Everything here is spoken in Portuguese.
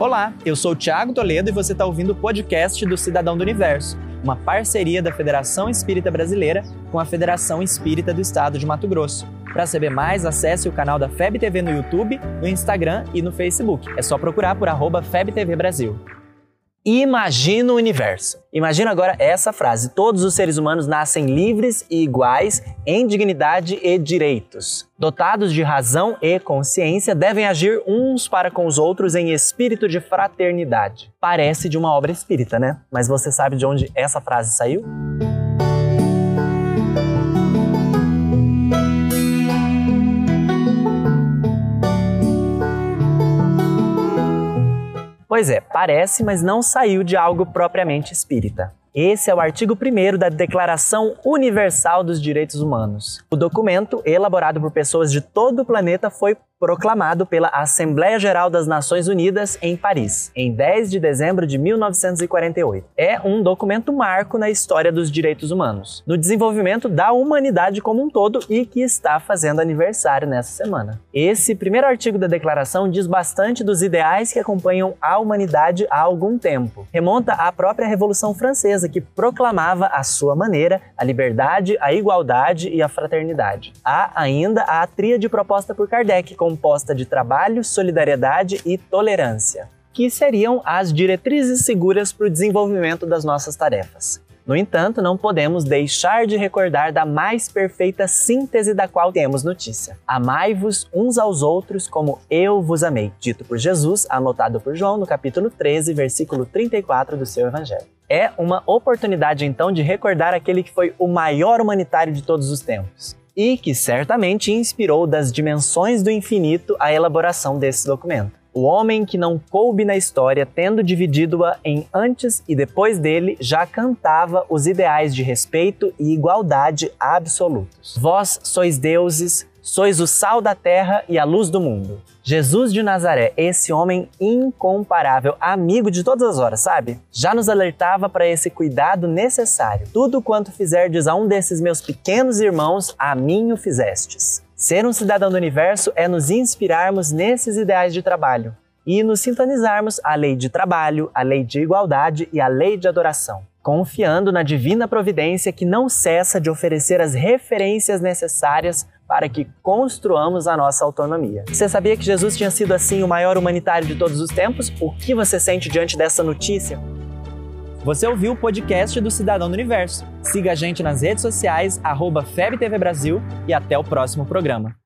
Olá, eu sou o Thiago Toledo e você está ouvindo o podcast do Cidadão do Universo, uma parceria da Federação Espírita Brasileira com a Federação Espírita do Estado de Mato Grosso. Para saber mais, acesse o canal da FEB TV no YouTube, no Instagram e no Facebook. É só procurar por arroba FebTV Brasil. Imagina o universo. Imagina agora essa frase: todos os seres humanos nascem livres e iguais em dignidade e direitos. Dotados de razão e consciência, devem agir uns para com os outros em espírito de fraternidade. Parece de uma obra espírita, né? Mas você sabe de onde essa frase saiu? Pois é, parece, mas não saiu de algo propriamente espírita. Esse é o artigo 1 da Declaração Universal dos Direitos Humanos. O documento, elaborado por pessoas de todo o planeta, foi proclamado pela Assembleia Geral das Nações Unidas em Paris, em 10 de dezembro de 1948. É um documento marco na história dos direitos humanos, no desenvolvimento da humanidade como um todo e que está fazendo aniversário nessa semana. Esse primeiro artigo da declaração diz bastante dos ideais que acompanham a humanidade há algum tempo. Remonta à própria Revolução Francesa, que proclamava à sua maneira a liberdade, a igualdade e a fraternidade. Há ainda a tríade proposta por Kardec, com composta de trabalho, solidariedade e tolerância, que seriam as diretrizes seguras para o desenvolvimento das nossas tarefas. No entanto, não podemos deixar de recordar da mais perfeita síntese da qual temos notícia. Amai-vos uns aos outros como eu vos amei, dito por Jesus, anotado por João no capítulo 13, versículo 34 do seu Evangelho. É uma oportunidade então de recordar aquele que foi o maior humanitário de todos os tempos e que certamente inspirou das dimensões do infinito a elaboração desse documento. O homem que não coube na história, tendo dividido-a em antes e depois dele, já cantava os ideais de respeito e igualdade absolutos. Vós sois deuses, sois o sal da terra e a luz do mundo. Jesus de Nazaré, esse homem incomparável, amigo de todas as horas, sabe? Já nos alertava para esse cuidado necessário. Tudo quanto fizerdes a um desses meus pequenos irmãos, a mim o fizestes. Ser um cidadão do universo é nos inspirarmos nesses ideais de trabalho e nos sintonizarmos à lei de trabalho, à lei de igualdade e à lei de adoração confiando na divina providência que não cessa de oferecer as referências necessárias para que construamos a nossa autonomia. Você sabia que Jesus tinha sido assim o maior humanitário de todos os tempos? O que você sente diante dessa notícia? Você ouviu o podcast do Cidadão do Universo. Siga a gente nas redes sociais, arroba FebTV Brasil e até o próximo programa.